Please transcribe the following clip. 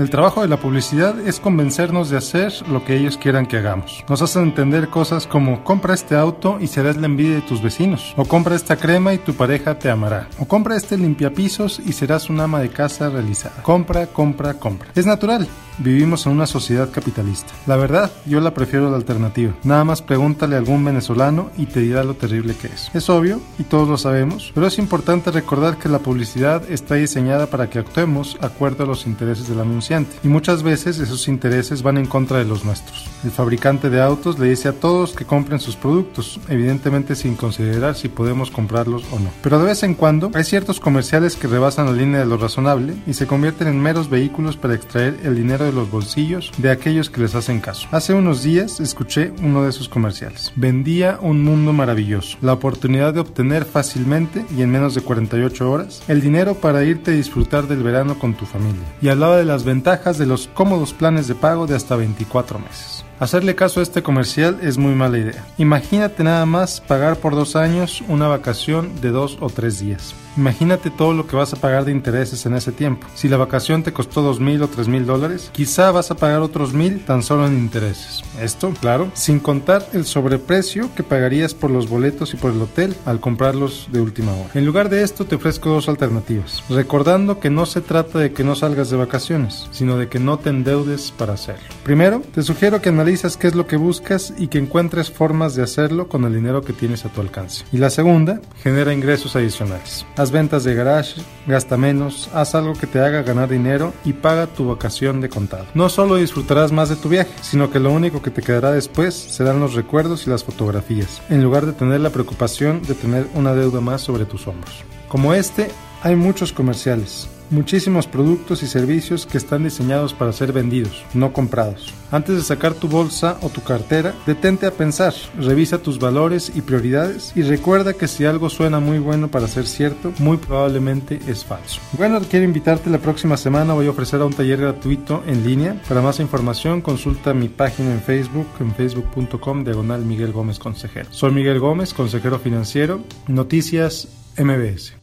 El trabajo de la publicidad es convencernos de hacer lo que ellos quieran que hagamos. Nos hacen entender cosas como compra este auto y serás la envidia de tus vecinos, o compra esta crema y tu pareja te amará, o compra este limpiapisos y serás un ama de casa realizada. Compra, compra, compra. Es natural. Vivimos en una sociedad capitalista. La verdad, yo la prefiero la alternativa. Nada más pregúntale a algún venezolano y te dirá lo terrible que es. Es obvio, y todos lo sabemos, pero es importante recordar que la publicidad está diseñada para que actuemos acuerdo a los intereses del anunciante, y muchas veces esos intereses van en contra de los nuestros. El fabricante de autos le dice a todos que compren sus productos, evidentemente sin considerar si podemos comprarlos o no. Pero de vez en cuando hay ciertos comerciales que rebasan la línea de lo razonable y se convierten en meros vehículos para extraer el dinero de los bolsillos de aquellos que les hacen caso. Hace unos días escuché uno de esos comerciales. Vendía un mundo maravilloso, la oportunidad de obtener fácilmente y en menos de 48 horas el dinero para irte a disfrutar del verano con tu familia. Y hablaba de las ventajas de los cómodos planes de pago de hasta 24 meses. Hacerle caso a este comercial es muy mala idea. Imagínate nada más pagar por dos años una vacación de dos o tres días. Imagínate todo lo que vas a pagar de intereses en ese tiempo. Si la vacación te costó dos mil o tres mil dólares, quizá vas a pagar otros mil tan solo en intereses. Esto, claro, sin contar el sobreprecio que pagarías por los boletos y por el hotel al comprarlos de última hora. En lugar de esto te ofrezco dos alternativas, recordando que no se trata de que no salgas de vacaciones, sino de que no te endeudes para hacerlo. Primero, te sugiero que analices qué es lo que buscas y que encuentres formas de hacerlo con el dinero que tienes a tu alcance. Y la segunda, genera ingresos adicionales. Haz ventas de garage, gasta menos, haz algo que te haga ganar dinero y paga tu vacación de contado. No solo disfrutarás más de tu viaje, sino que lo único que te quedará después serán los recuerdos y las fotografías, en lugar de tener la preocupación de tener una deuda más sobre tus hombros. Como este, hay muchos comerciales muchísimos productos y servicios que están diseñados para ser vendidos, no comprados. Antes de sacar tu bolsa o tu cartera, detente a pensar, revisa tus valores y prioridades y recuerda que si algo suena muy bueno para ser cierto, muy probablemente es falso. Bueno, quiero invitarte la próxima semana, voy a ofrecer a un taller gratuito en línea. Para más información, consulta mi página en Facebook, en facebook.com, diagonal Miguel Gómez Consejero. Soy Miguel Gómez, consejero financiero, Noticias MBS.